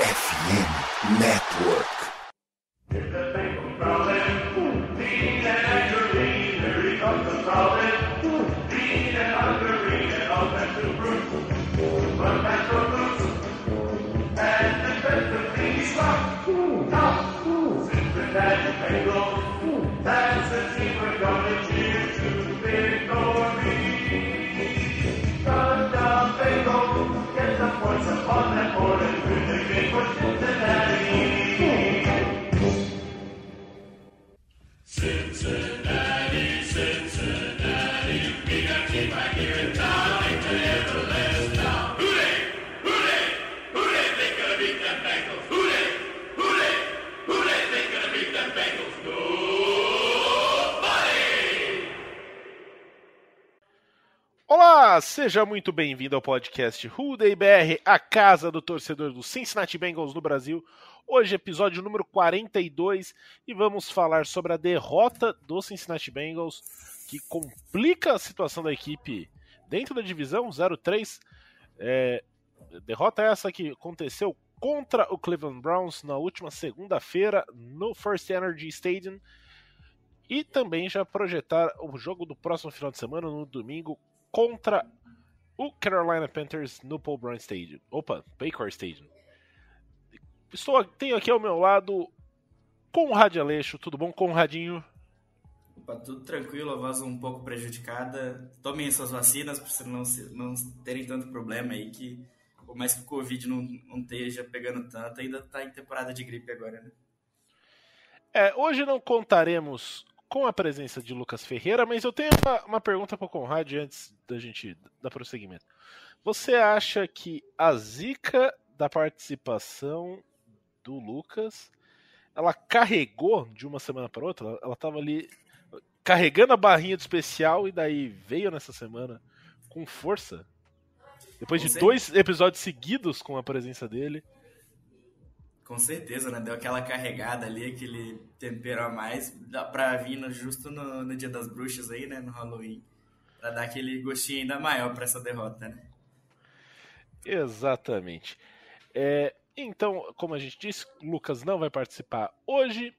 FM Network. Seja muito bem-vindo ao podcast Day BR, a casa do torcedor do Cincinnati Bengals no Brasil. Hoje, episódio número 42, e vamos falar sobre a derrota do Cincinnati Bengals, que complica a situação da equipe dentro da divisão 0-3. É, derrota essa que aconteceu contra o Cleveland Browns na última segunda-feira no First Energy Stadium. E também já projetar o jogo do próximo final de semana, no domingo, contra o Carolina Panthers no Paul Brown Stadium. Opa, Baker Stadium. Estou, tenho aqui ao meu lado Conrad Aleixo. Tudo bom, Conradinho? Opa, tudo tranquilo, a voz um pouco prejudicada. Tomem suas vacinas para não, não terem tanto problema aí que por mais que o Covid não, não esteja pegando tanto, ainda está em temporada de gripe agora, né? É, hoje não contaremos com a presença de Lucas Ferreira, mas eu tenho uma, uma pergunta para o Conrad antes da gente dar prosseguimento. Você acha que a zica da participação do Lucas ela carregou de uma semana para outra? Ela estava ali carregando a barrinha do especial e daí veio nessa semana com força? Depois de dois episódios seguidos com a presença dele. Com certeza, né? Deu aquela carregada ali, aquele tempero a mais, pra vir no, justo no, no, dia das bruxas aí, né? No Halloween. Pra dar aquele gostinho ainda maior pra essa derrota, né? Exatamente. É, então, como a gente disse, Lucas não vai participar hoje.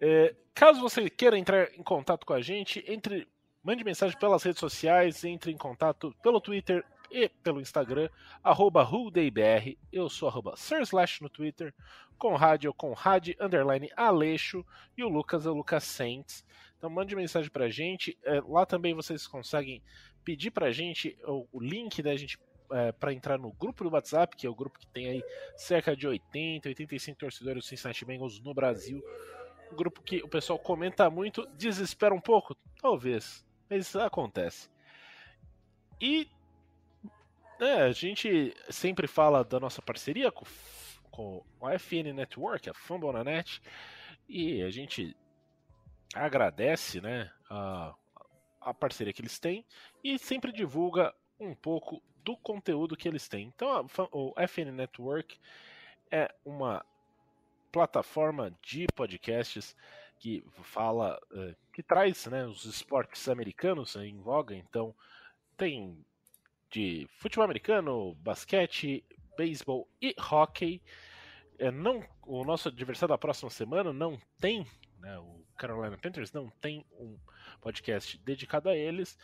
É, caso você queira entrar em contato com a gente, entre mande mensagem pelas redes sociais, entre em contato pelo Twitter e pelo Instagram, arroba RudeIBR. Eu sou arroba Slash no Twitter, Conrad é o Conrad, underline Aleixo, e o Lucas é o Lucas Saints. Então mande mensagem pra gente. É, lá também vocês conseguem pedir pra gente o, o link da gente é, para entrar no grupo do WhatsApp, que é o grupo que tem aí cerca de 80, 85 torcedores do Cincinnati Bengals no Brasil. Um grupo que o pessoal comenta muito, desespera um pouco, talvez, mas acontece. E é, a gente sempre fala da nossa parceria com, com a FN Network, a Fambonanet, e a gente agradece né, a, a parceria que eles têm e sempre divulga um pouco do conteúdo que eles têm. Então, a, o FN Network é uma plataforma de podcasts que fala, é, que traz né, os esportes americanos em voga. Então, tem de futebol americano, basquete, beisebol e hockey. É, não, o nosso adversário da próxima semana não tem, né, o Carolina Panthers não tem um podcast dedicado a eles,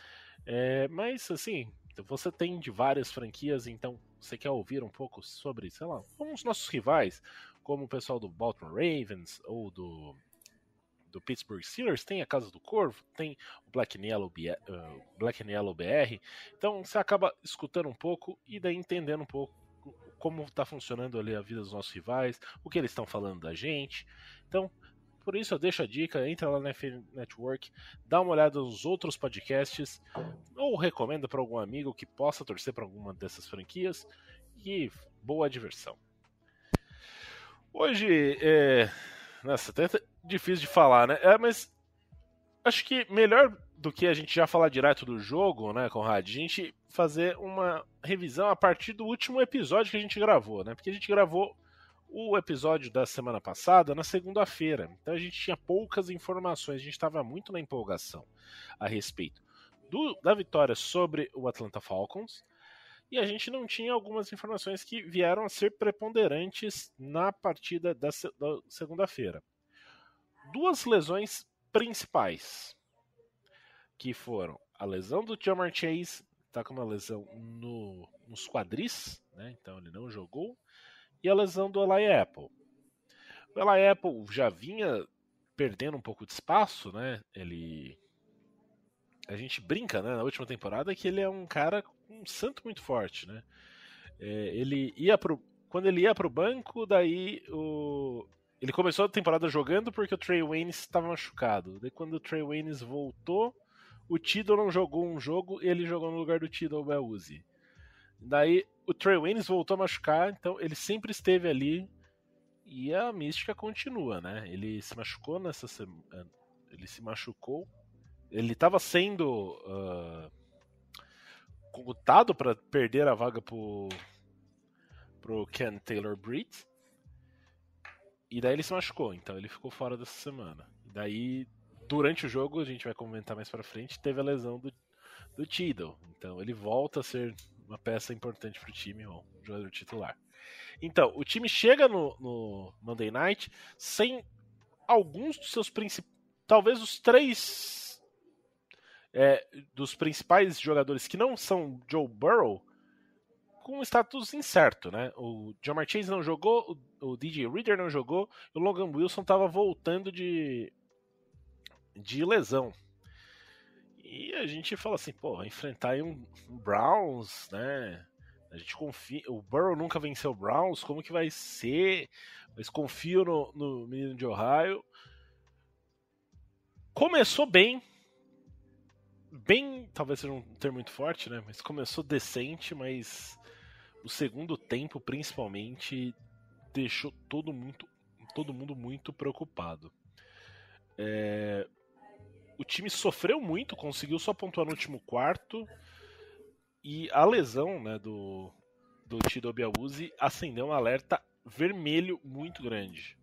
é, mas assim, você tem de várias franquias, então você quer ouvir um pouco sobre, sei lá, os nossos rivais, como o pessoal do Baltimore Ravens ou do do Pittsburgh Steelers, tem a Casa do Corvo, tem o Black and Yellow, uh, Black and Yellow BR. Então você acaba escutando um pouco e daí entendendo um pouco como está funcionando ali a vida dos nossos rivais, o que eles estão falando da gente. Então, por isso eu deixo a dica, entra lá na FN Network, dá uma olhada nos outros podcasts, ou recomenda para algum amigo que possa torcer para alguma dessas franquias, e boa diversão. Hoje, é... nossa, até difícil de falar, né? É, mas acho que melhor do que a gente já falar direto do jogo, né, Conrad? A gente fazer uma revisão a partir do último episódio que a gente gravou, né? Porque a gente gravou o episódio da semana passada na segunda-feira. Então a gente tinha poucas informações, a gente estava muito na empolgação a respeito do, da vitória sobre o Atlanta Falcons e a gente não tinha algumas informações que vieram a ser preponderantes na partida da, da segunda-feira. Duas lesões principais, que foram a lesão do Jamar Chase, tá com uma lesão no, nos quadris, né? então ele não jogou, e a lesão do Eli Apple. O Eli Apple já vinha perdendo um pouco de espaço, né? Ele a gente brinca, né, na última temporada que ele é um cara um santo muito forte, né? É, ele ia pro quando ele ia pro banco, daí o ele começou a temporada jogando porque o Trey Waynes estava machucado. Daí quando o Trey Waynes voltou, o Tidal não jogou um jogo e ele jogou no lugar do Tidal Beluzzi. Daí o Trey Waynes voltou a machucar, então ele sempre esteve ali e a mística continua, né? Ele se machucou nessa semana. Ele se machucou. Ele estava sendo uh, cogutado para perder a vaga pro, pro Ken Taylor Britt. E daí ele se machucou, então ele ficou fora dessa semana. E daí, durante o jogo, a gente vai comentar mais pra frente, teve a lesão do, do Tidal. Então ele volta a ser uma peça importante pro time, um jogador titular. Então, o time chega no, no Monday Night sem alguns dos seus principais. Talvez os três é, dos principais jogadores que não são Joe Burrow com um status incerto, né? O Jamar Chase não jogou, o, DJ Reader não jogou, o Logan Wilson estava voltando de, de lesão. E a gente fala assim, pô, enfrentar um, um Browns, né? A gente confia. O Burrow nunca venceu o Browns, como que vai ser? Mas confio no, no menino de Ohio. Começou bem. Bem, talvez seja um termo muito forte, né? Mas começou decente, mas o segundo tempo, principalmente, deixou todo mundo, todo mundo muito preocupado. É... O time sofreu muito, conseguiu só pontuar no último quarto. E a lesão né, do, do Tido Biauzi acendeu um alerta vermelho muito grande.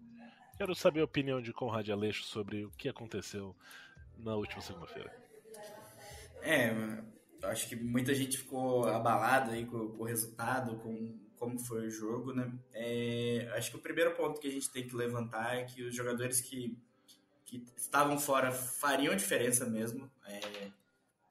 Quero saber a opinião de Conrad Aleixo sobre o que aconteceu na última segunda-feira. É, acho que muita gente ficou abalada aí com, com o resultado, com como foi o jogo, né? É, acho que o primeiro ponto que a gente tem que levantar é que os jogadores que, que estavam fora fariam diferença mesmo. É,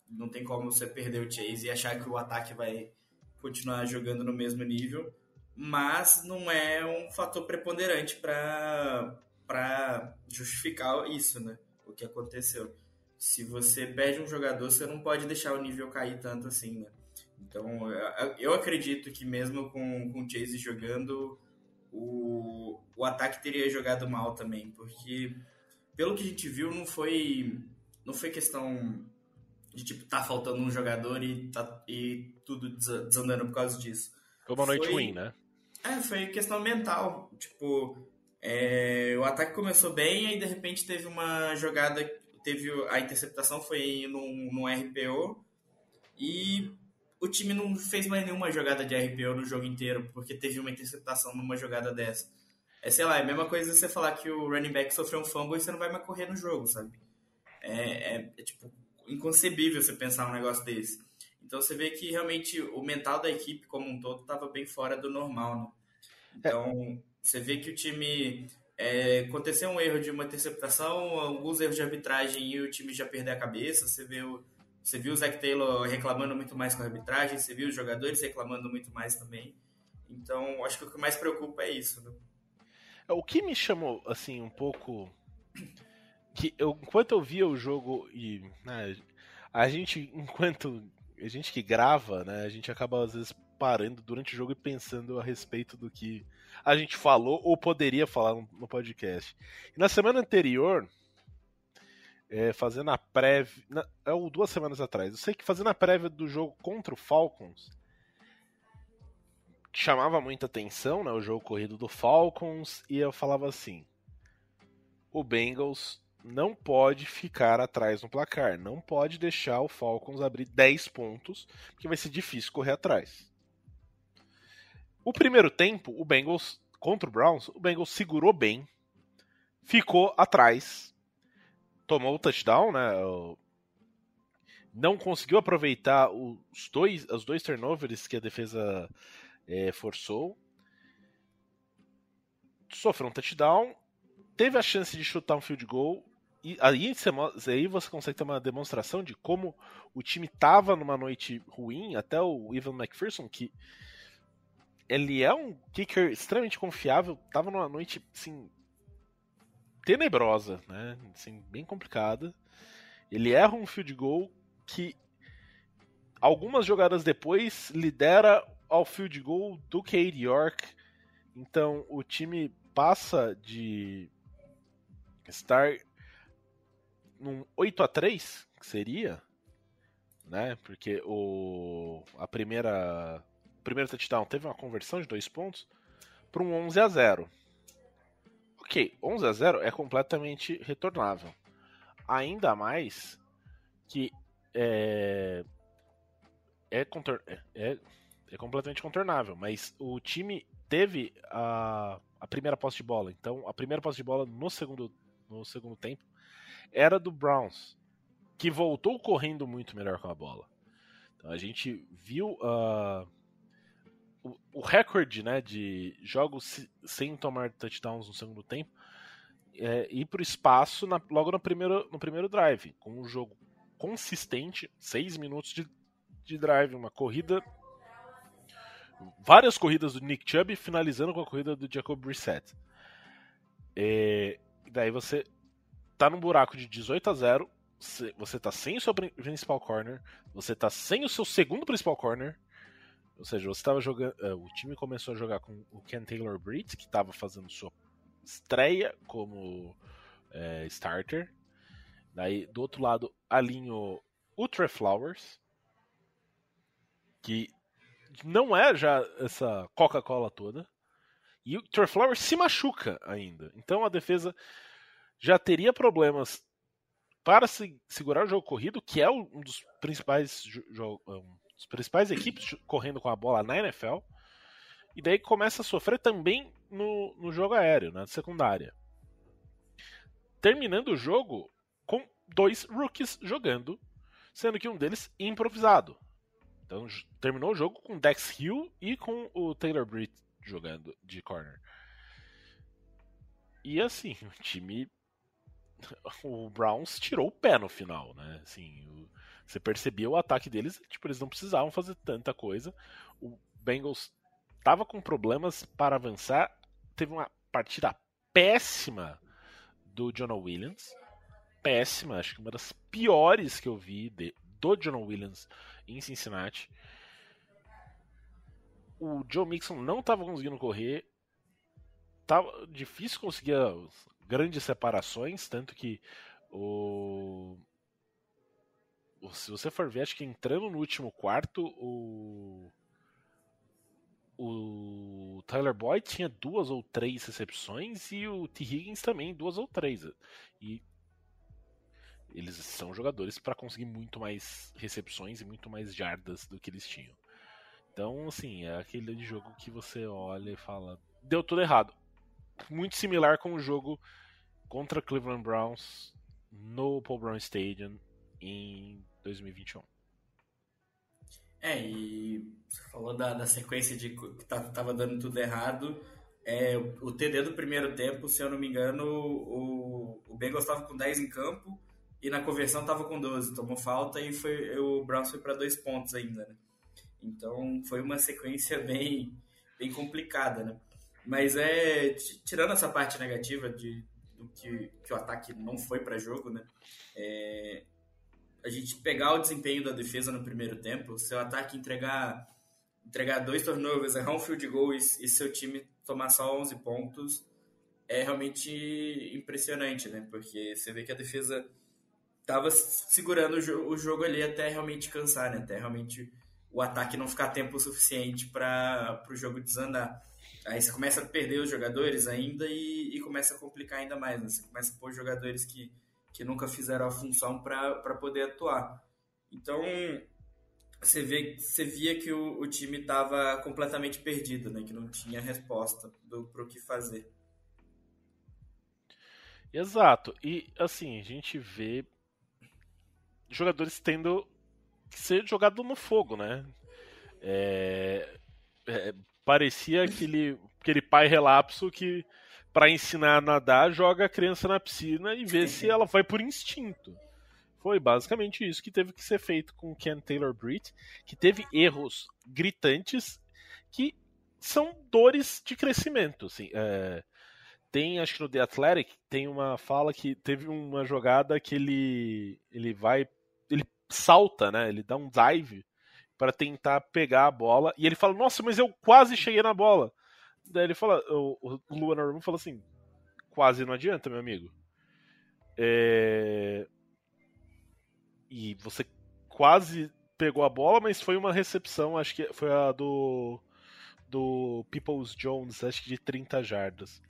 não tem como você perder o Chase e achar que o ataque vai continuar jogando no mesmo nível, mas não é um fator preponderante para justificar isso, né? O que aconteceu. Se você perde um jogador, você não pode deixar o nível cair tanto assim, né? Então, eu acredito que mesmo com, com o Chase jogando, o, o ataque teria jogado mal também, porque pelo que a gente viu, não foi, não foi questão de tipo, tá faltando um jogador e, tá, e tudo desandando por causa disso. Foi uma noite foi, ruim, né? É, foi questão mental. Tipo, é, o ataque começou bem, aí de repente teve uma jogada, teve a interceptação foi num, num RPO e o time não fez mais nenhuma jogada de RPO no jogo inteiro, porque teve uma interceptação numa jogada dessa. É, sei lá, é a mesma coisa você falar que o running back sofreu um fumble e você não vai mais correr no jogo, sabe? É, é, é tipo, inconcebível você pensar um negócio desse. Então você vê que realmente o mental da equipe como um todo estava bem fora do normal, né? Então é. você vê que o time é, aconteceu um erro de uma interceptação, alguns erros de arbitragem e o time já perdeu a cabeça. Você o, você viu o Zach Taylor reclamando muito mais com a arbitragem, você viu os jogadores reclamando muito mais também. Então acho que o que mais preocupa é isso. Né? É, o que me chamou assim um pouco que eu, enquanto eu via o jogo e né, a gente enquanto a gente que grava, né, a gente acaba às vezes parando durante o jogo e pensando a respeito do que a gente falou ou poderia falar no, podcast. Na semana anterior, é, fazendo a prévia, é ou duas semanas atrás, eu sei que fazendo a prévia do jogo contra o Falcons chamava muita atenção, né, o jogo corrido do Falcons e eu falava assim: o Bengals não pode ficar atrás no placar. Não pode deixar o Falcons abrir 10 pontos, porque vai ser difícil correr atrás. O primeiro tempo, o Bengals contra o Browns, o Bengals segurou bem, ficou atrás, tomou o touchdown, né? não conseguiu aproveitar os dois, os dois turnovers que a defesa é, forçou. Sofreu um touchdown, teve a chance de chutar um field goal. E aí, aí você consegue ter uma demonstração de como o time estava numa noite ruim. Até o Ivan McPherson, que ele é um kicker extremamente confiável, estava numa noite assim, tenebrosa, né? Assim, bem complicada. Ele erra um field goal que algumas jogadas depois lidera ao field goal do Cade York. Então o time passa de estar num 8 a 3 que seria, né? Porque o a primeira primeiro touchdown teve uma conversão de dois pontos para um 11 a 0. OK, 11 a 0 é completamente retornável. Ainda mais que é é, contor é, é, é completamente contornável, mas o time teve a, a primeira posse de bola. Então, a primeira posse de bola no segundo, no segundo tempo era do Browns, que voltou correndo muito melhor com a bola. Então, a gente viu uh, o, recorde né, de jogos sem tomar touchdowns no segundo tempo é, ir para o espaço na, logo no primeiro, no primeiro drive, com um jogo consistente, seis minutos de, de drive, uma corrida várias corridas do Nick Chubb finalizando com a corrida do Jacob Brissett. É, daí você tá num buraco de 18 a 0, você tá sem o seu principal corner, você tá sem o seu segundo principal corner, ou seja, você estava jogando, uh, o time começou a jogar com o Ken Taylor Britt, que estava fazendo sua estreia como uh, starter. Daí, do outro lado, alinhou o Trey Flowers, que não é já essa Coca-Cola toda. E o Trey Flowers se machuca ainda. Então a defesa já teria problemas para se segurar o jogo corrido, que é um dos principais um dos principais equipes correndo com a bola na NFL. E daí começa a sofrer também no, no jogo aéreo, na secundária. Terminando o jogo com dois rookies jogando, sendo que um deles improvisado. Então terminou o jogo com Dex Hill e com o Taylor Britt jogando de corner. E assim, o time. O Browns tirou o pé no final, né? Assim, o... você percebia o ataque deles, tipo, eles não precisavam fazer tanta coisa. O Bengals tava com problemas para avançar. Teve uma partida péssima do John Williams. Péssima, acho que uma das piores que eu vi de, do John Williams em Cincinnati. O Joe Mixon não estava conseguindo correr. Tava difícil conseguir grandes separações, tanto que o se você for ver, acho que entrando no último quarto, o o Tyler Boyd tinha duas ou três recepções e o T. Higgins também duas ou três. E eles são jogadores para conseguir muito mais recepções e muito mais jardas do que eles tinham. Então, assim, é aquele jogo que você olha e fala, deu tudo errado. Muito similar com o jogo contra Cleveland Browns no Paul Brown Stadium em 2021. É, e você falou da, da sequência de que tava dando tudo errado. É, o TD do primeiro tempo, se eu não me engano, o, o Bengals estava com 10 em campo e na conversão tava com 12, tomou falta e foi, o Browns foi para dois pontos ainda, né? Então foi uma sequência bem, bem complicada, né? Mas é tirando essa parte negativa de do que, que o ataque não foi para jogo, né? É, a gente pegar o desempenho da defesa no primeiro tempo, seu ataque entregar entregar dois turnovers, errar um field goal e, e seu time tomar só 11 pontos é realmente impressionante, né? Porque você vê que a defesa tava segurando o, jo o jogo ali até realmente cansar, né? Até realmente o ataque não ficar tempo suficiente para o jogo desandar. Aí você começa a perder os jogadores ainda e, e começa a complicar ainda mais. Né? Você começa a pôr jogadores que, que nunca fizeram a função para poder atuar. Então, você, vê, você via que o, o time estava completamente perdido, né? que não tinha resposta para o que fazer. Exato. E, assim, a gente vê jogadores tendo que ser jogado no fogo, né? É, é, parecia aquele, aquele pai relapso que, para ensinar a nadar, joga a criança na piscina e vê se ela vai por instinto. Foi basicamente isso que teve que ser feito com Ken Taylor Britt, que teve erros gritantes que são dores de crescimento. Assim, é, tem, acho que no The Athletic, tem uma fala que teve uma jogada que ele, ele vai. Ele salta, né? Ele dá um dive para tentar pegar a bola. E ele fala, nossa, mas eu quase cheguei na bola. Daí ele fala, o, o Luan Norman fala assim, quase não adianta, meu amigo. É... E você quase pegou a bola, mas foi uma recepção, acho que foi a do do Peoples Jones, acho que de 30 jardas.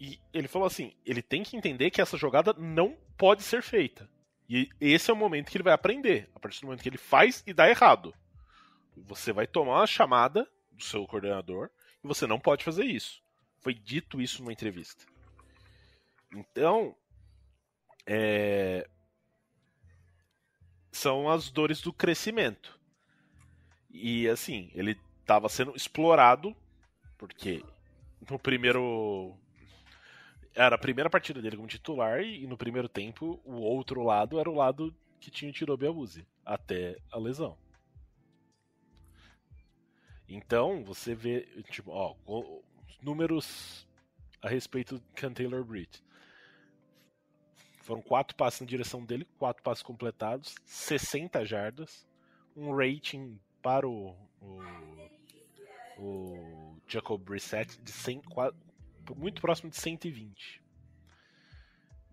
E ele falou assim: ele tem que entender que essa jogada não pode ser feita. E esse é o momento que ele vai aprender. A partir do momento que ele faz e dá errado. Você vai tomar uma chamada do seu coordenador e você não pode fazer isso. Foi dito isso numa entrevista. Então, é... são as dores do crescimento. E assim, ele estava sendo explorado porque no primeiro era a primeira partida dele como titular e no primeiro tempo o outro lado era o lado que tinha o Tirobe até a lesão. Então, você vê, tipo, ó, números a respeito de Can Taylor Britt. Foram quatro passes na direção dele, quatro passes completados, 60 jardas, um rating para o, o, o Jacob Brissett de 100, muito próximo de 120.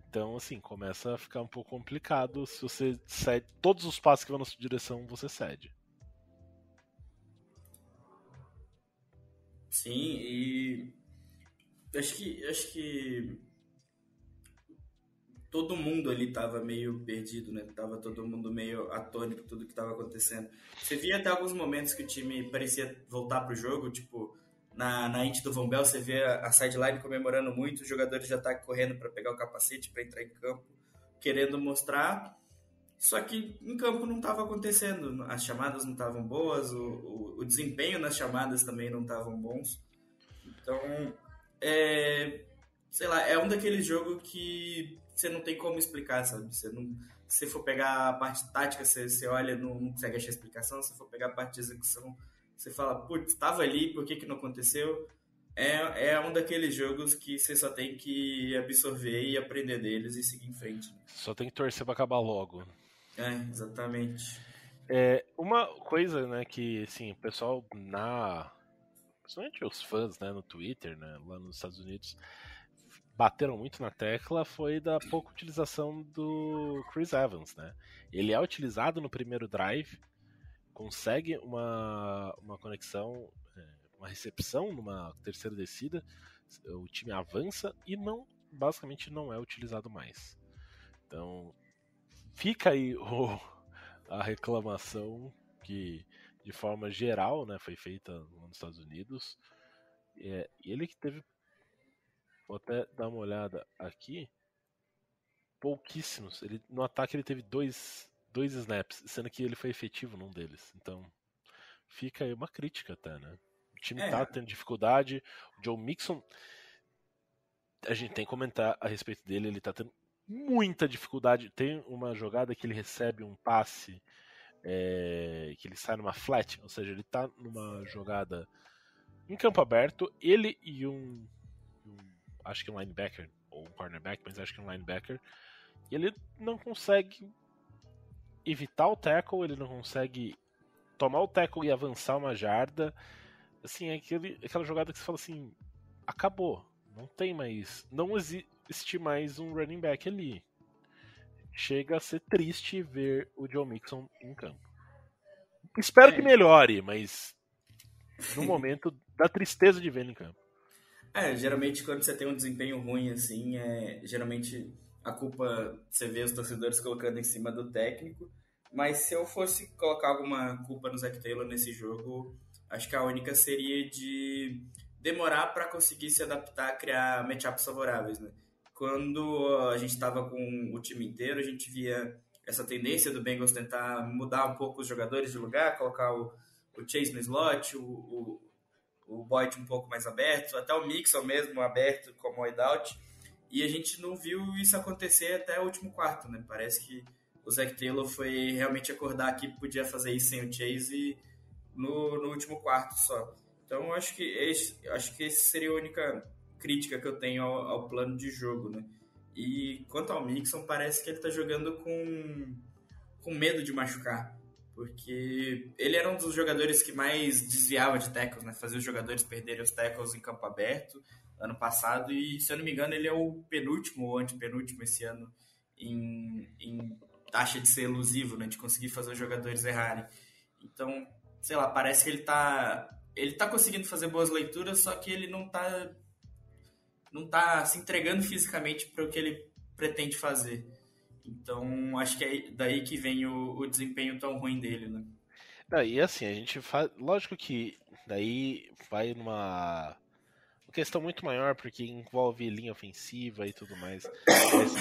Então, assim, começa a ficar um pouco complicado se você cede. Todos os passos que vão na sua direção, você cede. Sim, e acho que acho que todo mundo ali tava meio perdido, né? Tava todo mundo meio atônito tudo que tava acontecendo. Você via até alguns momentos que o time parecia voltar pro jogo, tipo, na, na int do Von Bell, você vê a, sideline comemorando muito, os jogadores já tá correndo para pegar o capacete, para entrar em campo, querendo mostrar. Só que em campo não estava acontecendo, as chamadas não estavam boas, o, o, o, desempenho nas chamadas também não estavam bons. Então, é, sei lá, é um daqueles jogos que você não tem como explicar, sabe? Você não, se for pegar a parte tática, você, você olha, não, não consegue achar explicação. Se for pegar a parte de execução, você fala, putz, estava ali, por que, que não aconteceu? É, é um daqueles jogos que você só tem que absorver e aprender deles e seguir em frente. Só tem que torcer para acabar logo. É, exatamente. É, uma coisa, né, que assim, o pessoal na. Principalmente os fãs, né, no Twitter, né, lá nos Estados Unidos, bateram muito na tecla foi da pouca utilização do Chris Evans, né? Ele é utilizado no primeiro drive, consegue uma, uma conexão, é, uma recepção numa terceira descida, o time avança e não basicamente não é utilizado mais. Então fica aí o, a reclamação que de forma geral né, foi feita nos Estados Unidos. É, ele que teve. Vou até dar uma olhada aqui. Pouquíssimos. Ele, no ataque ele teve dois dois snaps, sendo que ele foi efetivo num deles. Então, fica aí uma crítica até, né? O time é. tá tendo dificuldade. O Joe Mixon, a gente tem que comentar a respeito dele, ele tá tendo muita dificuldade. Tem uma jogada que ele recebe um passe é, que ele sai numa flat, ou seja, ele tá numa jogada em campo aberto, ele e um, um acho que um linebacker, ou um cornerback, mas acho que um linebacker, ele não consegue evitar o tackle, ele não consegue tomar o tackle e avançar uma jarda. Assim, é aquele, aquela jogada que você fala assim: acabou, não tem mais. Não existe mais um running back ali. Chega a ser triste ver o Joe Mixon em campo. Espero é. que melhore, mas no momento dá tristeza de ver ele em campo. É, geralmente quando você tem um desempenho ruim assim, é, geralmente a culpa você vê os torcedores colocando em cima do técnico. Mas se eu fosse colocar alguma culpa no Zac Taylor nesse jogo, acho que a única seria de demorar para conseguir se adaptar a criar matchups favoráveis, né? Quando a gente estava com o time inteiro, a gente via essa tendência do Bengals tentar mudar um pouco os jogadores de lugar, colocar o, o Chase no slot, o, o, o Boyd um pouco mais aberto, até o Mixon mesmo aberto como wideout. E a gente não viu isso acontecer até o último quarto, né? Parece que o Zach Taylor foi realmente acordar que podia fazer isso sem o Chase no, no último quarto só. Então acho que esse, acho que esse seria a única crítica que eu tenho ao, ao plano de jogo, né? E quanto ao Mixon, parece que ele está jogando com, com medo de machucar. Porque ele era um dos jogadores que mais desviava de tackles, né? Fazia os jogadores perderem os tackles em campo aberto ano passado. E, se eu não me engano, ele é o penúltimo ou antepenúltimo esse ano em, em taxa de ser elusivo, né? De conseguir fazer os jogadores errarem. Então, sei lá, parece que ele tá. Ele tá conseguindo fazer boas leituras, só que ele não tá. Não tá se entregando fisicamente para o que ele pretende fazer. Então, acho que é daí que vem o, o desempenho tão ruim dele, né? Não, e assim, a gente faz. Lógico que daí vai numa questão muito maior, porque envolve linha ofensiva e tudo mais. Mas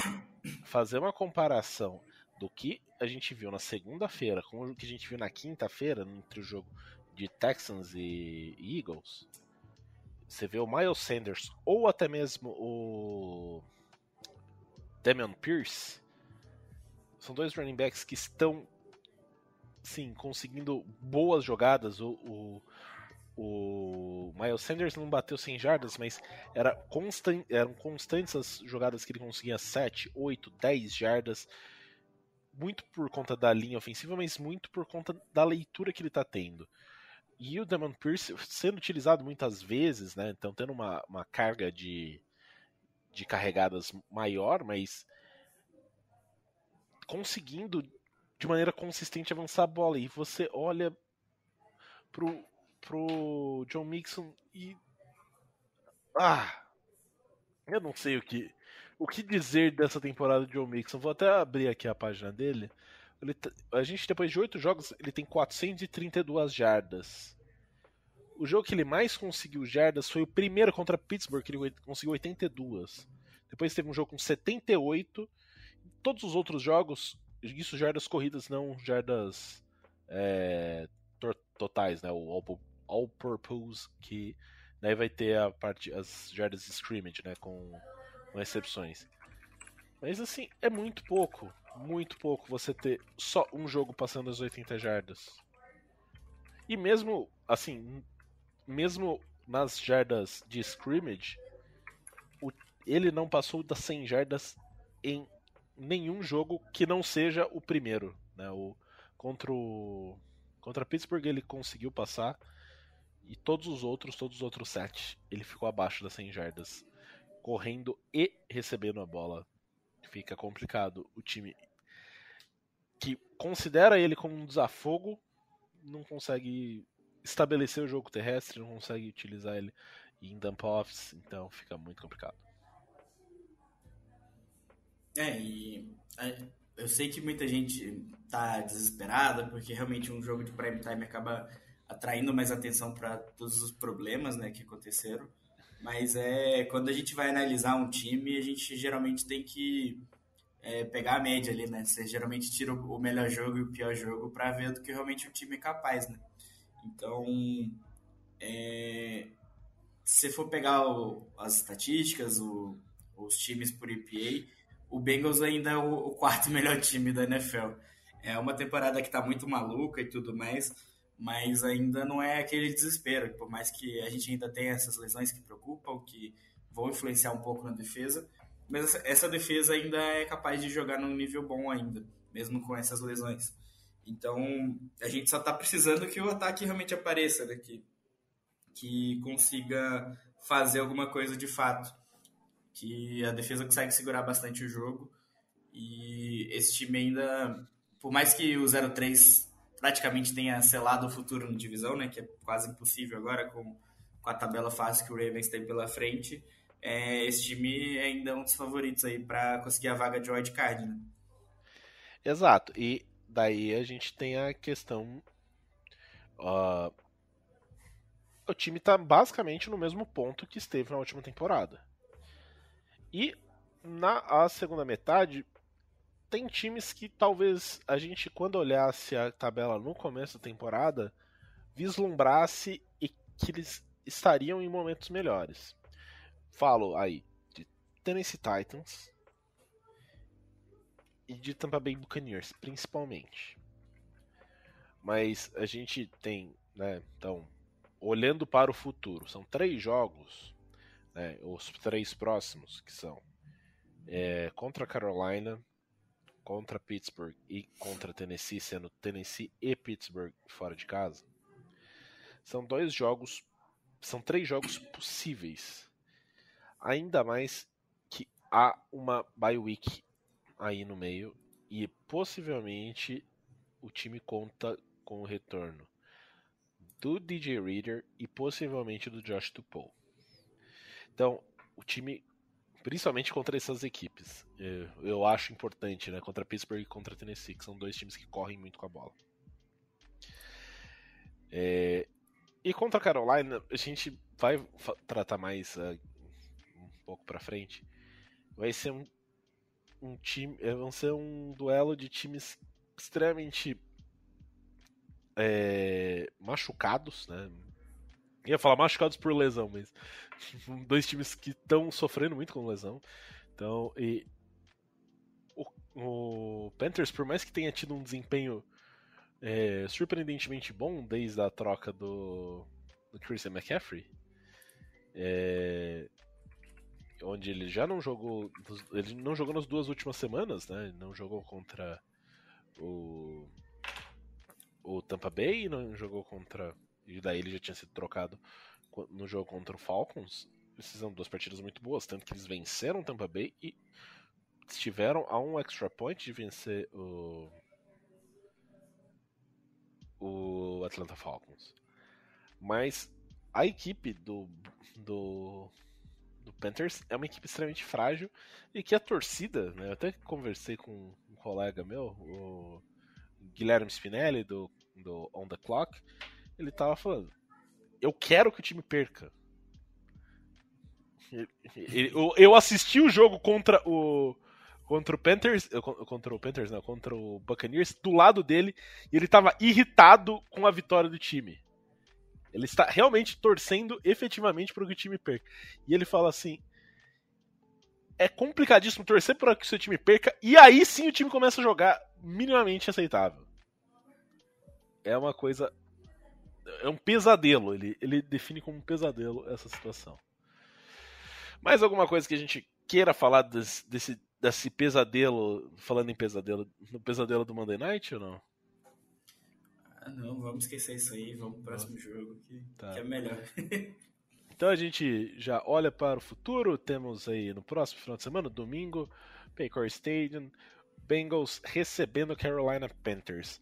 fazer uma comparação do que a gente viu na segunda-feira com o que a gente viu na quinta-feira, entre o jogo de Texans e Eagles, você vê o Miles Sanders ou até mesmo o Damian Pierce, são dois running backs que estão sim conseguindo boas jogadas. O, o, o Miles Sanders não bateu 100 jardas, mas era constant, eram constantes as jogadas que ele conseguia 7, 8, 10 jardas muito por conta da linha ofensiva, mas muito por conta da leitura que ele está tendo. E o Damon Pierce sendo utilizado muitas vezes, né? Então tendo uma, uma carga de, de carregadas maior, mas conseguindo de maneira consistente avançar a bola. E você olha pro, pro John Mixon e. Ah! Eu não sei o que o que dizer dessa temporada de Joe Mixon? Vou até abrir aqui a página dele. Ele, a gente, depois de oito jogos, ele tem 432 jardas. O jogo que ele mais conseguiu jardas foi o primeiro contra Pittsburgh, que ele conseguiu 82. Depois teve um jogo com 78. Todos os outros jogos, isso jardas corridas, não jardas é, totais, né? O all-purpose, que daí vai ter a parte, as jardas scrimmage, né? Com com. Mas assim, é muito pouco, muito pouco você ter só um jogo passando as 80 jardas. E mesmo, assim, mesmo nas jardas de scrimmage, o, ele não passou das 100 jardas em nenhum jogo que não seja o primeiro. Né? O, contra o contra Pittsburgh ele conseguiu passar e todos os outros, todos os outros sete, ele ficou abaixo das 100 jardas correndo e recebendo a bola. Fica complicado. O time que considera ele como um desafogo não consegue estabelecer o jogo terrestre, não consegue utilizar ele em dump-offs, então fica muito complicado. É, e eu sei que muita gente tá desesperada porque realmente um jogo de prime time acaba atraindo mais atenção para todos os problemas né, que aconteceram. Mas é quando a gente vai analisar um time, a gente geralmente tem que é, pegar a média ali, né? Você geralmente tira o melhor jogo e o pior jogo para ver do que realmente o time é capaz, né? Então, é, se for pegar o, as estatísticas, o, os times por EPA, o Bengals ainda é o, o, quarto melhor time da NFL. É uma temporada que está muito maluca e tudo mais, mas ainda não é aquele desespero. Por mais que a gente ainda tenha essas lesões que preocupam, que vão influenciar um pouco na defesa, mas essa defesa ainda é capaz de jogar num nível bom ainda, mesmo com essas lesões. Então, a gente só está precisando que o ataque realmente apareça, né? que, consiga fazer alguma coisa de fato. Que a defesa consegue segurar bastante o jogo. E esse time ainda, por mais que o 0-3 praticamente tenha selado o futuro na divisão, né, que é quase impossível agora com, com a tabela fácil que o Ravens tem pela frente. É, esse time é ainda um dos favoritos aí para conseguir a vaga de wildcard, né? Exato. E daí a gente tem a questão. Uh, o time está basicamente no mesmo ponto que esteve na última temporada. E na segunda metade tem times que talvez a gente, quando olhasse a tabela no começo da temporada, vislumbrasse e que eles estariam em momentos melhores. Falo aí de Tennessee Titans e de Tampa Bay Buccaneers, principalmente. Mas a gente tem, né, então, olhando para o futuro, são três jogos, né, os três próximos, que são é, contra Carolina, contra Pittsburgh e contra Tennessee, sendo Tennessee e Pittsburgh fora de casa. São dois jogos, são três jogos possíveis. Ainda mais que há uma bye week aí no meio e possivelmente o time conta com o retorno do DJ Reader e possivelmente do Josh Tupou. Então, o time principalmente contra essas equipes. Eu, eu acho importante, né? Contra Pittsburgh e contra Tennessee, que são dois times que correm muito com a bola. É, e contra a Carolina, a gente vai tratar mais uh, um pouco para frente. Vai ser um, um time, é, vai ser um duelo de times extremamente é, machucados, né? Ia falar machucados por lesão, mas dois times que estão sofrendo muito com lesão. Então, e o, o, Panthers, por mais que tenha tido um desempenho é, surpreendentemente bom desde a troca do, do Christian McCaffrey, é, onde ele já não jogou, ele não jogou nas duas últimas semanas, né? Não jogou contra o o Tampa Bay, não jogou contra e daí ele já tinha sido trocado no jogo contra o Falcons. Precisam de duas partidas muito boas, tanto que eles venceram o Tampa Bay e estiveram a um extra point de vencer o, o Atlanta Falcons. Mas a equipe do, do, do Panthers é uma equipe extremamente frágil e que a torcida, né, eu até conversei com um colega meu, o Guilherme Spinelli, do, do On The Clock, ele tava falando: Eu quero que o time perca. Eu assisti o jogo contra o contra o Panthers, contra o Panthers, não, contra o Buccaneers, do lado dele, e ele estava irritado com a vitória do time. Ele está realmente torcendo efetivamente para que o time perca. E ele fala assim: é complicadíssimo torcer para que o seu time perca, e aí sim o time começa a jogar minimamente aceitável. É uma coisa é um pesadelo. Ele, ele define como um pesadelo essa situação. Mais alguma coisa que a gente queira falar desse, desse, desse pesadelo, falando em pesadelo, no pesadelo do Monday Night ou não? Ah, não, vamos esquecer isso aí, vamos pro próximo jogo, que, tá. que é melhor. então a gente já olha para o futuro, temos aí no próximo final de semana, domingo, Paycor Stadium, Bengals recebendo Carolina Panthers.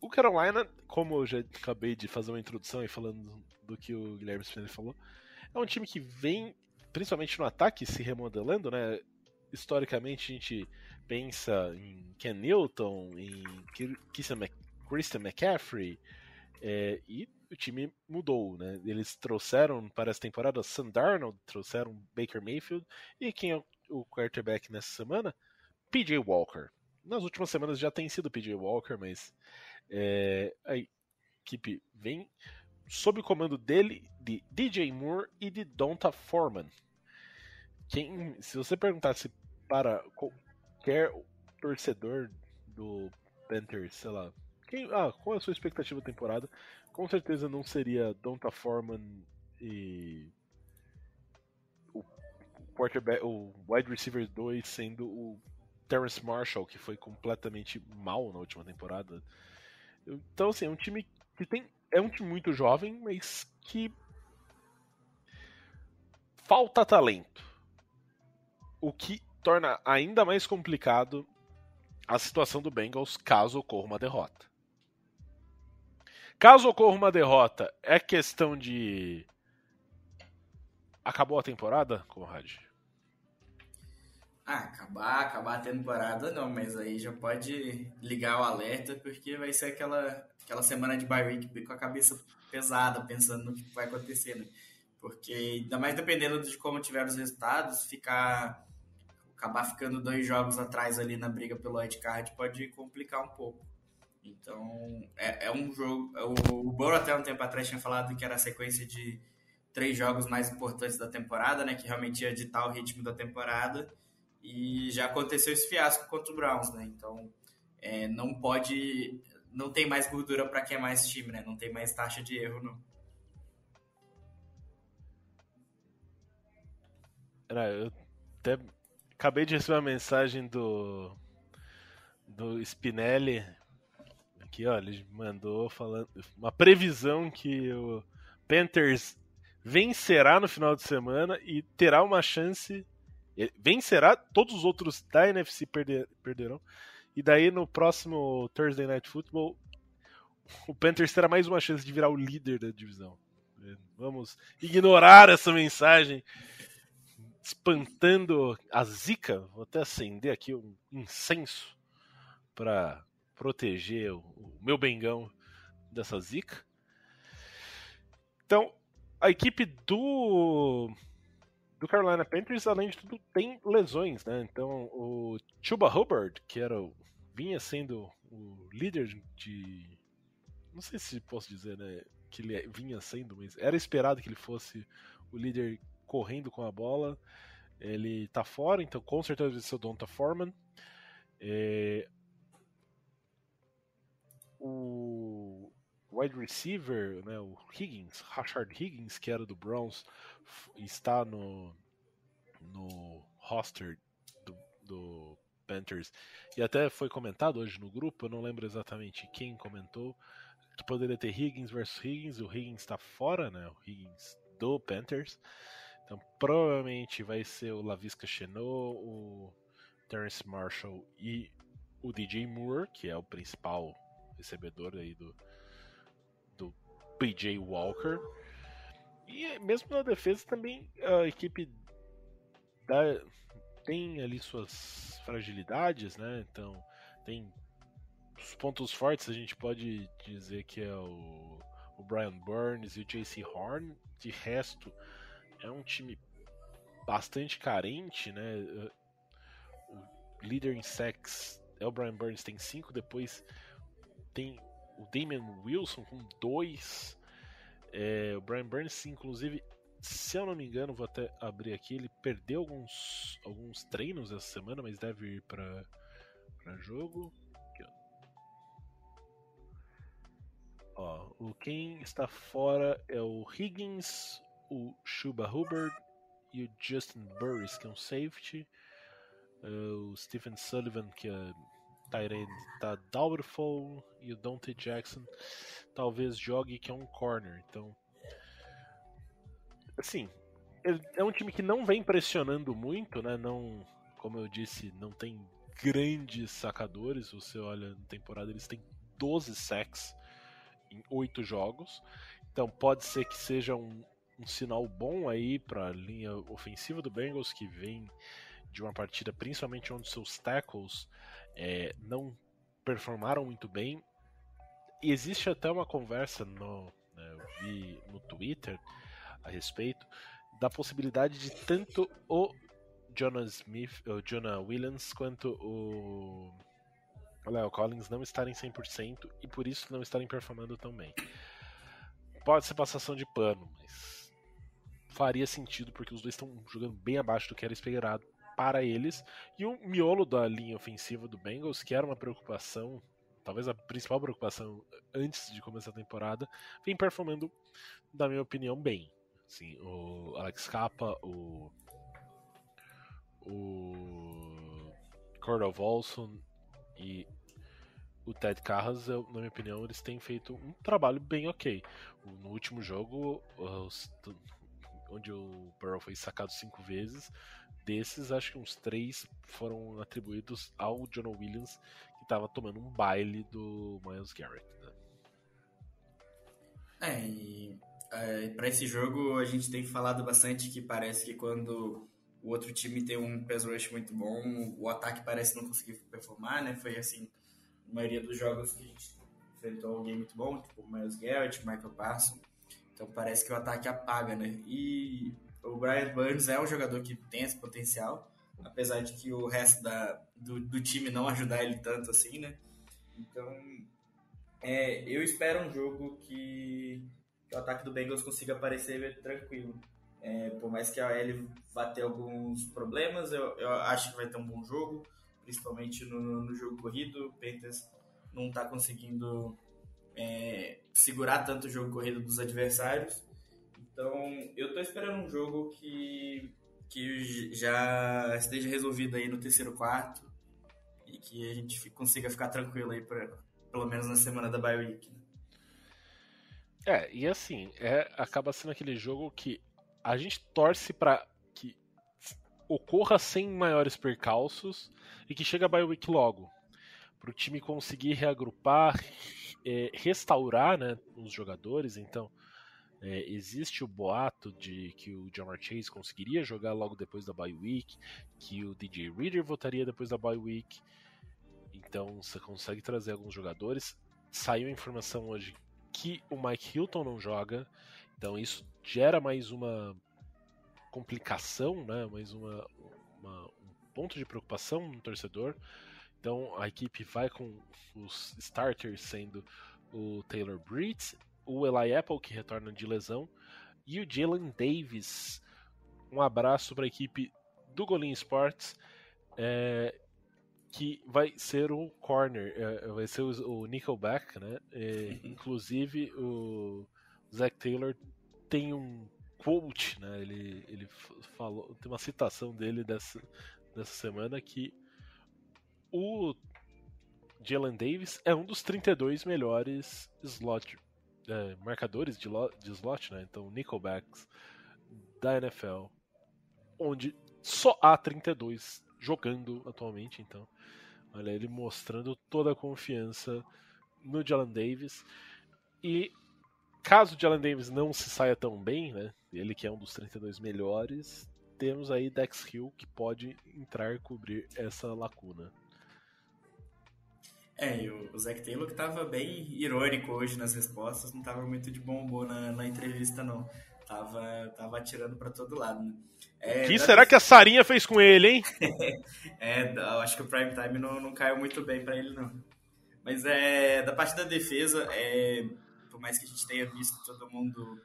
O Carolina, como eu já acabei de fazer uma introdução e falando do que o Guilherme Spinelli falou, é um time que vem, principalmente no ataque, se remodelando, né? Historicamente a gente pensa em Ken Newton, em Christian McCaffrey, é, e o time mudou, né? Eles trouxeram para essa temporada Sam Darnold, trouxeram Baker Mayfield, e quem é o quarterback nessa semana? PJ Walker. Nas últimas semanas já tem sido PJ Walker, mas é, a equipe vem sob comando dele, de DJ Moore e de Donta Foreman. Quem, se você perguntasse para qualquer torcedor do Panthers, sei lá, quem, ah, qual é a sua expectativa da temporada? Com certeza não seria Donta Foreman e o quarterback, o wide receiver 2 sendo o Terrence Marshall, que foi completamente mal na última temporada. Então, assim, é um time que tem. É um time muito jovem, mas que. Falta talento. O que torna ainda mais complicado a situação do Bengals caso ocorra uma derrota. Caso ocorra uma derrota, é questão de. Acabou a temporada, Conrad? Ah, acabar, acabar a temporada não, mas aí já pode ligar o alerta, porque vai ser aquela, aquela semana de bye week com a cabeça pesada, pensando no que vai acontecer, né? Porque, ainda mais dependendo de como tiver os resultados, ficar acabar ficando dois jogos atrás ali na briga pelo card pode complicar um pouco. Então, é, é um jogo. O, o Burrow até um tempo atrás tinha falado que era a sequência de três jogos mais importantes da temporada, né? Que realmente ia ditar o ritmo da temporada. E já aconteceu esse fiasco contra o Browns, né? Então, é, não pode. Não tem mais gordura para queimar esse time, né? Não tem mais taxa de erro, não. Eu até acabei de receber uma mensagem do do Spinelli aqui, ó, ele mandou falando uma previsão que o Panthers vencerá no final de semana e terá uma chance vencerá, todos os outros da NFC perder, perderão. E daí no próximo Thursday Night Football o Panthers terá mais uma chance de virar o líder da divisão. Vamos ignorar essa mensagem espantando a zica. Vou até acender aqui um incenso para proteger o, o, meu bengão dessa zica. Então, a equipe do do Carolina Panthers, além de tudo, tem lesões, né? Então, o Chuba Hubbard, que era o, vinha sendo o líder de não sei se posso dizer, né, que ele vinha sendo, mas era esperado que ele fosse o líder correndo com a bola. Ele tá fora, então com certeza vai ser o Donta Foreman. É... O wide receiver, né, o Higgins, Rashard Higgins, que era do Browns, está no, no roster do, do Panthers. E até foi comentado hoje no grupo, eu não lembro exatamente quem comentou, que poderia ter Higgins versus Higgins. O Higgins está fora, né? O Higgins do Panthers. Então provavelmente vai ser o Lavisca Chenot, o Terrence Marshall e o DJ Moore, que é o principal recebedor aí do, PJ Walker. E mesmo na defesa também a equipe tem ali suas fragilidades, né? Então tem os pontos fortes a gente pode dizer que é o, o Brian Burns e o JC Horn. De resto, é um time bastante carente, né? O líder em sacks é o Brian Burns, tem 5, depois tem o Damian Wilson com 2. É, o Brian Burns, inclusive, se eu não me engano, vou até abrir aqui, ele perdeu alguns, alguns treinos essa semana, mas deve ir para jogo. Ó. o quem está fora é o Higgins, o Chuba Hubbard e o Justin Burris, que é um safety. Uh, o Stephen Sullivan, que é Tyrande, tá doubtful. E o Dante Jackson talvez jogue, que é um corner. Então, assim, é um time que não vem pressionando muito, né? Não, como eu disse, não tem grandes sacadores. Você olha na temporada, eles têm 12 sacks em 8 jogos. Então pode ser que seja um, um sinal bom aí para a linha ofensiva do Bengals, que vem de uma partida principalmente onde seus tackles é, não performaram muito bem. E existe até uma conversa no, né, eu vi no Twitter a respeito da possibilidade de tanto o Jonah Smith, o Jonah Williams, quanto o Léo Collins não estarem 100% e por isso não estarem performando tão bem. Pode ser passação de pano, mas faria sentido, porque os dois estão jogando bem abaixo do que era esperado para eles. E o miolo da linha ofensiva do Bengals, que era uma preocupação, talvez a principal preocupação antes de começar a temporada, vem performando, na minha opinião, bem. Assim, o Alex Capa, o. O. Cordell Volson e o Ted Carras, na minha opinião, eles têm feito um trabalho bem ok. No último jogo, os, onde o Burrow foi sacado cinco vezes. Desses, acho que uns três foram atribuídos ao John Williams, que estava tomando um baile do Miles Garrett. Né? É, e é, para esse jogo a gente tem falado bastante que parece que quando o outro time tem um pass rush muito bom, o ataque parece não conseguir performar, né? Foi assim, a maioria dos jogos que a gente enfrentou alguém muito bom, tipo Miles Garrett, Michael Parsons. Então parece que o ataque apaga, né? E o Brian Burns é um jogador que tem esse potencial, apesar de que o resto da, do, do time não ajudar ele tanto assim, né? Então, é, eu espero um jogo que, que, o ataque do Bengals consiga aparecer tranquilo. É, por mais que a OL vá ter alguns problemas, eu, eu acho que vai ter um bom jogo, principalmente no, no jogo corrido. O Panthers não está conseguindo é, segurar tanto o jogo corrido dos adversários. Então, eu estou esperando um jogo que, que já esteja resolvido aí no terceiro quarto e que a gente consiga ficar tranquilo aí, pra, pelo menos na semana da bye week. Né? É, e assim, é, acaba sendo aquele jogo que a gente torce para que ocorra sem maiores percalços e que chegue a bye week logo para o time conseguir reagrupar, é, restaurar né, os jogadores. Então, é, existe o boato de que o Jamar Chase conseguiria jogar logo depois da bye week, que o DJ Reader voltaria depois da bye week. Então, você consegue trazer alguns jogadores. Saiu a informação hoje que o Mike Hilton não joga, então isso gera mais uma complicação, né? mais uma, uma um ponto de preocupação no torcedor. Então a equipe vai com os starters sendo o Taylor Britt, o Eli Apple, que retorna de lesão, e o Jalen Davis. Um abraço para a equipe do Golin Sports, é, que vai ser o corner, é, vai ser o, o Nickelback, né? É, inclusive o Zach Taylor tem um quote, né? Ele, ele falou, tem uma citação dele dessa, dessa semana que o Jalen Davis é um dos 32 melhores slot, é, marcadores de, de, slot, né? Então, nickelbacks da NFL, onde só há 32 jogando atualmente. Então, olha ele mostrando toda a confiança no Jalen Davis. E caso o Jalen Davis não se saia tão bem, né? Ele que é um dos 32 melhores, temos aí Dex Hill que pode entrar e cobrir essa lacuna. É, e o, Zac Taylor que tava bem irônico hoje nas respostas, não tava muito de bom humor na, na entrevista, não. Tava, tava atirando para todo lado, né? É, que será que a Sarinha fez com ele, hein? é, eu acho que o prime time não, não caiu muito bem para ele, não. Mas é, da parte da defesa, é, por mais que a gente tenha visto todo mundo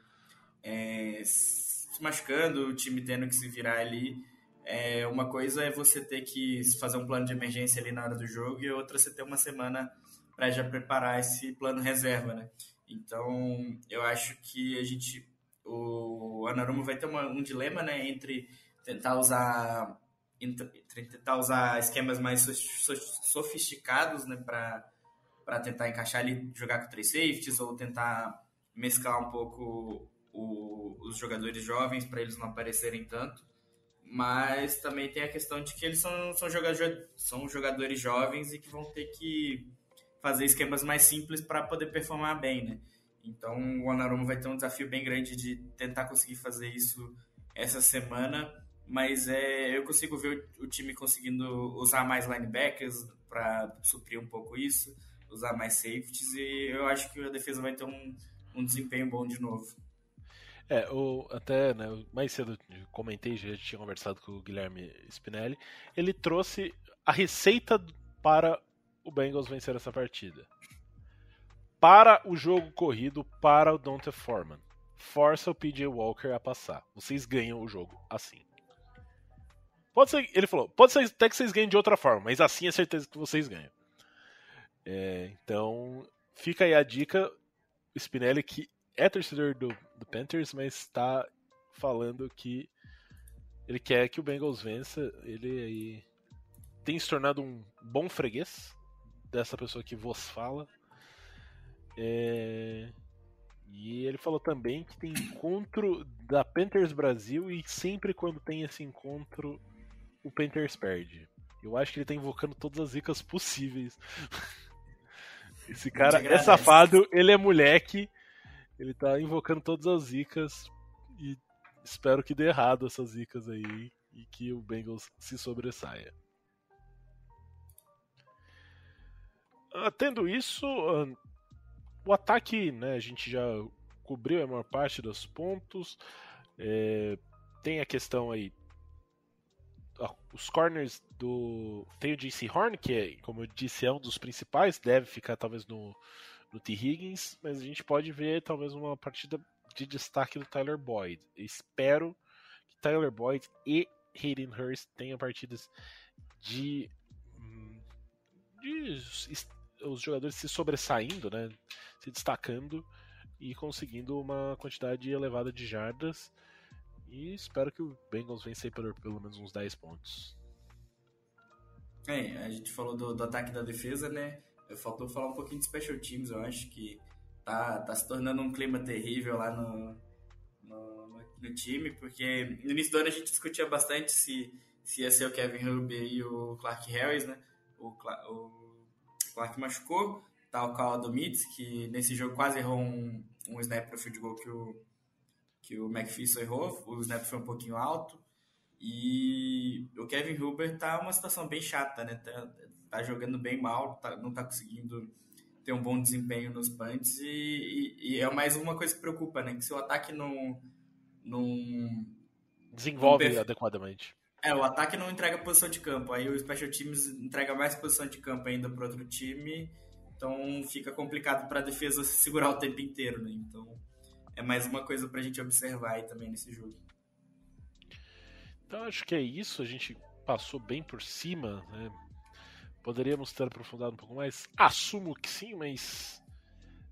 é, se machucando, o time tendo que se virar ali, é, uma coisa é você ter que fazer um plano de emergência ali na hora do jogo e outra você ter uma semana para já preparar esse plano reserva, né? Então, eu acho que a gente, o Anarumo vai ter uma, um dilema, né, entre tentar usar entre tentar usar esquemas mais sofisticados, né, para para tentar encaixar ali, jogar com três safeties ou tentar mesclar um pouco o, os jogadores jovens para eles não aparecerem tanto mas também tem a questão de que eles são, são, jogadores, são jogadores jovens e que vão ter que fazer esquemas mais simples para poder performar bem, né? Então o Anarumo vai ter um desafio bem grande de tentar conseguir fazer isso essa semana, mas é, eu consigo ver o, o time conseguindo usar mais linebackers para suprir um pouco isso, usar mais safeties e eu acho que a defesa vai ter um, um desempenho bom de novo. É, o, até né, mais cedo comentei, já tinha conversado com o Guilherme Spinelli. Ele trouxe a receita para o Bengals vencer essa partida. Para o jogo corrido, para o Dante Foreman. Força o PJ Walker a passar. Vocês ganham o jogo assim. Pode ser, ele falou, pode ser até que vocês ganhem de outra forma, mas assim é certeza que vocês ganham. É, então, fica aí a dica, Spinelli, que é torcedor do, do Panthers, mas está falando que ele quer que o Bengals vença. Ele aí tem se tornado um bom freguês dessa pessoa que vos fala. É... E ele falou também que tem encontro da Panthers Brasil e sempre quando tem esse encontro, o Panthers perde. Eu acho que ele tá invocando todas as dicas possíveis. Esse cara é safado, ele é moleque ele tá invocando todas as zicas e espero que dê errado essas zicas aí e que o Bengals se sobressaia. Ah, tendo isso, ah, o ataque, né, a gente já cobriu a maior parte dos pontos. É, tem a questão aí os corners do. Tem o JC Horn, que, é, como eu disse, é um dos principais, deve ficar talvez no, no T. Higgins, mas a gente pode ver talvez uma partida de destaque do Tyler Boyd. Espero que Tyler Boyd e Hayden Hurst tenham partidas de, de os jogadores se sobressaindo, né, se destacando e conseguindo uma quantidade elevada de jardas. E espero que o Bengals vença por pelo menos uns 10 pontos. É, a gente falou do, do ataque da defesa, né? Faltou falar um pouquinho de special teams, eu acho que tá, tá se tornando um clima terrível lá no, no, no, time, porque no início do ano a gente discutia bastante se, se ia ser o Kevin Huber e o Clark Harris, né? O, o Clark machucou, tá o Kyle Domitz, que nesse jogo quase errou um, um snap para field goal que o, que o McPherson errou, o snap foi um pouquinho alto, e o Kevin Huber tá uma situação bem chata, né? Tá, tá jogando bem mal, tá, não tá conseguindo ter um bom desempenho nos punts e, e, e, é mais uma coisa que preocupa, né? Que se o ataque não. não Desenvolve não adequadamente. É, o ataque não entrega posição de campo, aí o Special Teams entrega mais posição de campo ainda para outro time, então fica complicado para a defesa segurar o tempo inteiro, né? Então é mais uma coisa para a gente observar aí também nesse jogo. Então acho que é isso, a gente passou bem por cima, né? Poderíamos ter aprofundado um pouco mais? Assumo que sim, mas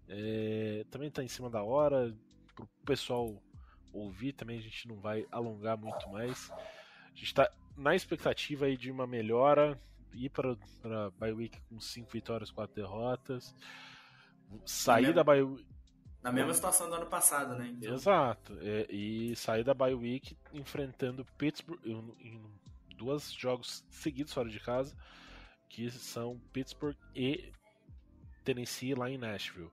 é, também está em cima da hora. Para o pessoal ouvir também, a gente não vai alongar muito mais. A gente está na expectativa aí de uma melhora, ir para a bye week com 5 vitórias, 4 derrotas, sair da bye na mesma situação do ano passado, né? Então... Exato. É, e sair da bye week enfrentando Pittsburgh em, em dois jogos seguidos fora de casa que são Pittsburgh e Tennessee lá em Nashville.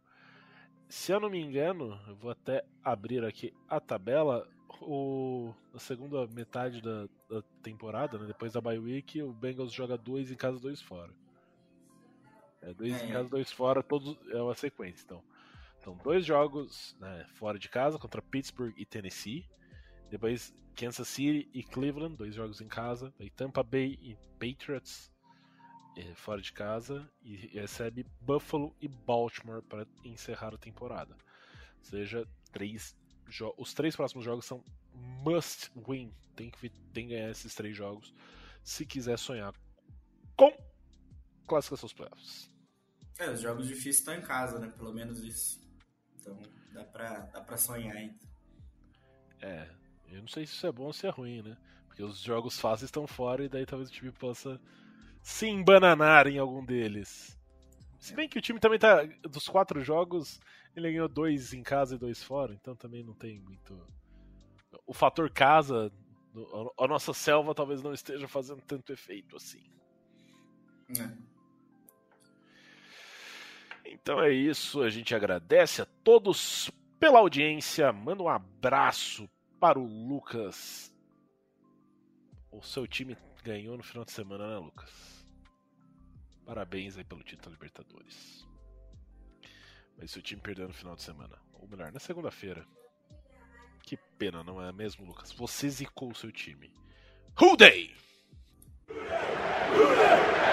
Se eu não me engano, eu vou até abrir aqui a tabela. O, na segunda metade da, da temporada, né, depois da bye week, o Bengals joga dois em casa, dois fora. É, dois é, em casa, dois fora, todos é uma sequência. Então, são dois jogos né, fora de casa contra Pittsburgh e Tennessee. Depois Kansas City e Cleveland, dois jogos em casa. Aí Tampa Bay e Patriots, fora de casa e recebe Buffalo e Baltimore para encerrar a temporada. Ou seja, três os três próximos jogos são must win. Tem que, tem que ganhar esses três jogos se quiser sonhar com classificação aos playoffs. É, os jogos difíceis estão em casa, né? Pelo menos isso. Então dá pra, dá pra sonhar ainda. É, eu não sei se isso é bom ou se é ruim, né? Porque os jogos fáceis estão fora e daí talvez o time possa se embananar em algum deles. Se bem que o time também tá. Dos quatro jogos, ele ganhou dois em casa e dois fora, então também não tem muito. O fator casa, a nossa selva talvez não esteja fazendo tanto efeito assim. É. Então é isso, a gente agradece a todos pela audiência, manda um abraço para o Lucas. O seu time ganhou no final de semana, né, Lucas? Parabéns aí pelo título da Libertadores. Mas seu time perdeu no final de semana. Ou melhor, na segunda-feira. Que pena, não é mesmo, Lucas? Você zicou o seu time. Who day? Who day?